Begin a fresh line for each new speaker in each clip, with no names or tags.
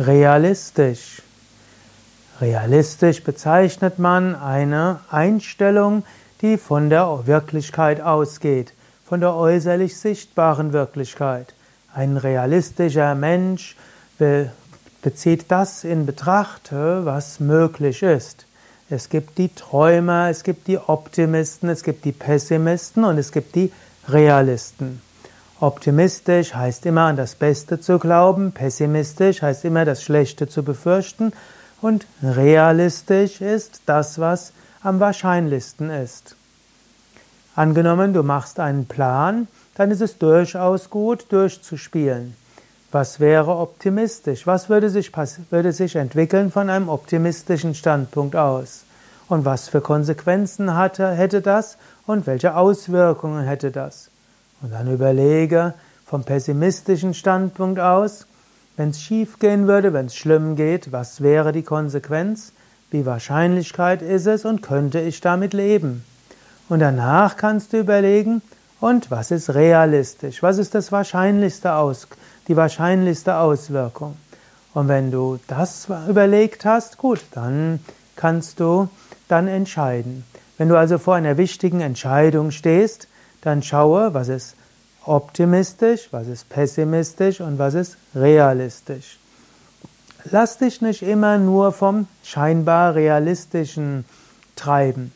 Realistisch. Realistisch bezeichnet man eine Einstellung, die von der Wirklichkeit ausgeht, von der äußerlich sichtbaren Wirklichkeit. Ein realistischer Mensch bezieht das in Betracht, was möglich ist. Es gibt die Träumer, es gibt die Optimisten, es gibt die Pessimisten und es gibt die Realisten. Optimistisch heißt immer an das Beste zu glauben, pessimistisch heißt immer das Schlechte zu befürchten und realistisch ist das, was am wahrscheinlichsten ist. Angenommen, du machst einen Plan, dann ist es durchaus gut, durchzuspielen. Was wäre optimistisch? Was würde sich, würde sich entwickeln von einem optimistischen Standpunkt aus? Und was für Konsequenzen hatte, hätte das und welche Auswirkungen hätte das? Und dann überlege vom pessimistischen Standpunkt aus, wenn es schief gehen würde, wenn es schlimm geht, was wäre die Konsequenz? Wie Wahrscheinlichkeit ist es und könnte ich damit leben? Und danach kannst du überlegen, und was ist realistisch? Was ist das wahrscheinlichste Aus, die wahrscheinlichste Auswirkung? Und wenn du das überlegt hast, gut, dann kannst du dann entscheiden. Wenn du also vor einer wichtigen Entscheidung stehst, dann schaue, was ist optimistisch, was ist pessimistisch und was ist realistisch. Lass dich nicht immer nur vom scheinbar realistischen treiben.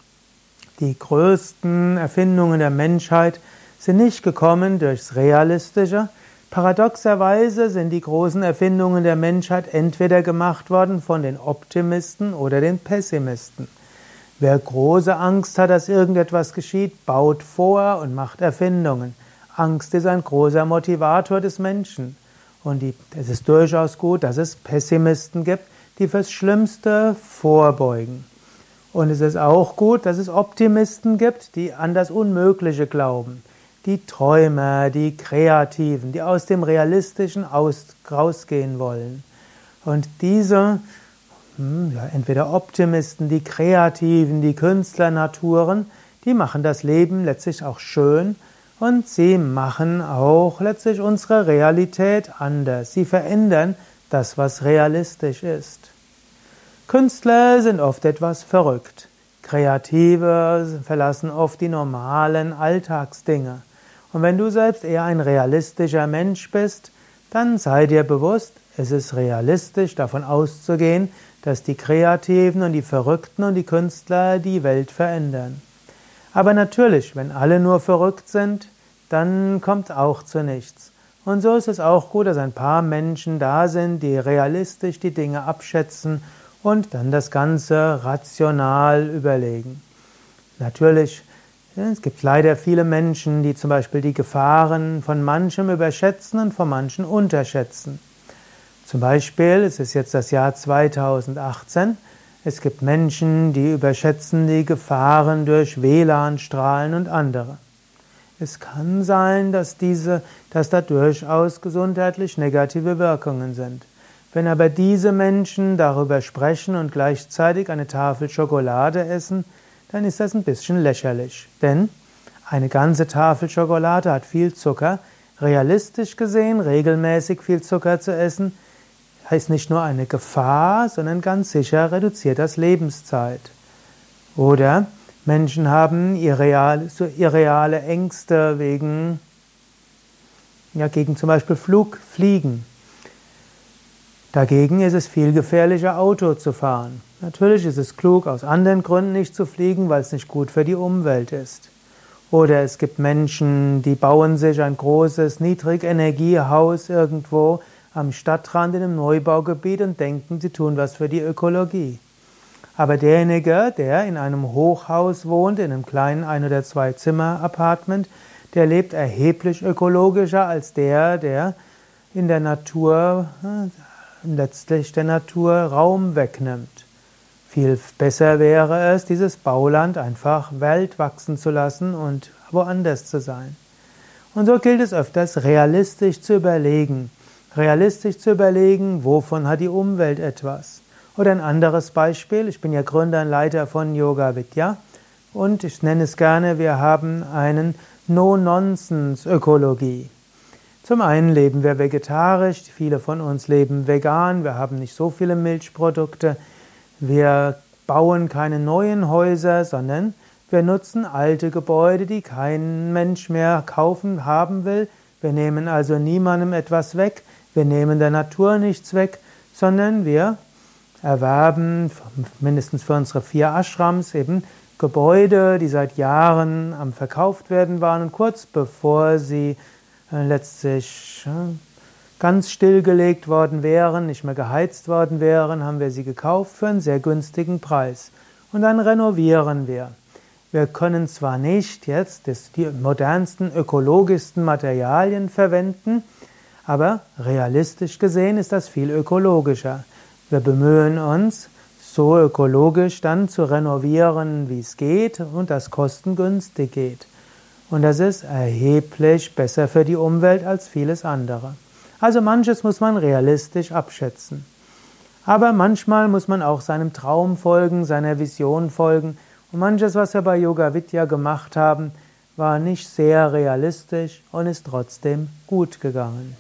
Die größten Erfindungen der Menschheit sind nicht gekommen durchs Realistische. Paradoxerweise sind die großen Erfindungen der Menschheit entweder gemacht worden von den Optimisten oder den Pessimisten. Wer große Angst hat, dass irgendetwas geschieht, baut vor und macht Erfindungen. Angst ist ein großer Motivator des Menschen. Und die, es ist durchaus gut, dass es Pessimisten gibt, die fürs Schlimmste vorbeugen. Und es ist auch gut, dass es Optimisten gibt, die an das Unmögliche glauben. Die Träumer, die Kreativen, die aus dem Realistischen aus, rausgehen wollen. Und diese hm, ja, entweder Optimisten, die Kreativen, die Künstlernaturen, die machen das Leben letztlich auch schön und sie machen auch letztlich unsere Realität anders. Sie verändern das, was realistisch ist. Künstler sind oft etwas verrückt. Kreative verlassen oft die normalen Alltagsdinge. Und wenn du selbst eher ein realistischer Mensch bist, dann sei dir bewusst, es ist realistisch davon auszugehen, dass die Kreativen und die Verrückten und die Künstler die Welt verändern. Aber natürlich, wenn alle nur verrückt sind, dann kommt auch zu nichts. Und so ist es auch gut, dass ein paar Menschen da sind, die realistisch die Dinge abschätzen und dann das Ganze rational überlegen. Natürlich, es gibt leider viele Menschen, die zum Beispiel die Gefahren von manchem überschätzen und von manchen unterschätzen. Zum Beispiel, es ist jetzt das Jahr 2018, es gibt Menschen, die überschätzen die Gefahren durch WLAN-Strahlen und andere. Es kann sein, dass diese, dass da durchaus gesundheitlich negative Wirkungen sind. Wenn aber diese Menschen darüber sprechen und gleichzeitig eine Tafel Schokolade essen, dann ist das ein bisschen lächerlich. Denn eine ganze Tafel Schokolade hat viel Zucker. Realistisch gesehen, regelmäßig viel Zucker zu essen, heißt nicht nur eine Gefahr, sondern ganz sicher reduziert das Lebenszeit. Oder Menschen haben irreale, irreale Ängste wegen, ja, gegen zum Beispiel Flug, Fliegen. Dagegen ist es viel gefährlicher, Auto zu fahren. Natürlich ist es klug, aus anderen Gründen nicht zu fliegen, weil es nicht gut für die Umwelt ist. Oder es gibt Menschen, die bauen sich ein großes Niedrigenergiehaus irgendwo, am Stadtrand in einem Neubaugebiet und denken, sie tun was für die Ökologie. Aber derjenige, der in einem Hochhaus wohnt, in einem kleinen Ein- oder Zwei-Zimmer-Apartment, der lebt erheblich ökologischer als der, der in der Natur äh, letztlich der Natur Raum wegnimmt. Viel besser wäre es, dieses Bauland einfach Welt wachsen zu lassen und woanders zu sein. Und so gilt es öfters, realistisch zu überlegen, realistisch zu überlegen, wovon hat die Umwelt etwas. Oder ein anderes Beispiel, ich bin ja Gründer und Leiter von Yoga Vidya und ich nenne es gerne, wir haben einen No-Nonsense-Ökologie. Zum einen leben wir vegetarisch, viele von uns leben vegan, wir haben nicht so viele Milchprodukte, wir bauen keine neuen Häuser, sondern wir nutzen alte Gebäude, die kein Mensch mehr kaufen, haben will. Wir nehmen also niemandem etwas weg, wir nehmen der Natur nichts weg, sondern wir erwerben mindestens für unsere vier Ashrams eben Gebäude, die seit Jahren am verkauft werden waren und kurz bevor sie äh, letztlich äh, ganz stillgelegt worden wären, nicht mehr geheizt worden wären, haben wir sie gekauft für einen sehr günstigen Preis. Und dann renovieren wir. Wir können zwar nicht jetzt die modernsten, ökologischsten Materialien verwenden, aber realistisch gesehen ist das viel ökologischer. Wir bemühen uns, so ökologisch dann zu renovieren, wie es geht und das kostengünstig geht. Und das ist erheblich besser für die Umwelt als vieles andere. Also manches muss man realistisch abschätzen. Aber manchmal muss man auch seinem Traum folgen, seiner Vision folgen und manches, was wir bei Yoga Vidya gemacht haben, war nicht sehr realistisch und ist trotzdem gut gegangen.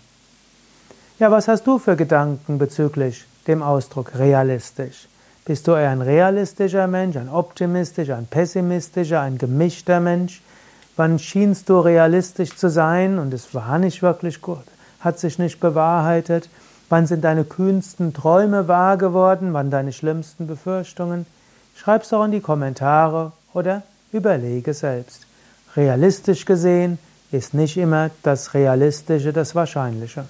Ja, was hast du für Gedanken bezüglich dem Ausdruck realistisch? Bist du eher ein realistischer Mensch, ein optimistischer, ein pessimistischer, ein gemischter Mensch? Wann schienst du realistisch zu sein und es war nicht wirklich gut, hat sich nicht bewahrheitet? Wann sind deine kühnsten Träume wahr geworden? Wann deine schlimmsten Befürchtungen? Schreib's doch in die Kommentare oder überlege selbst. Realistisch gesehen ist nicht immer das Realistische das Wahrscheinliche.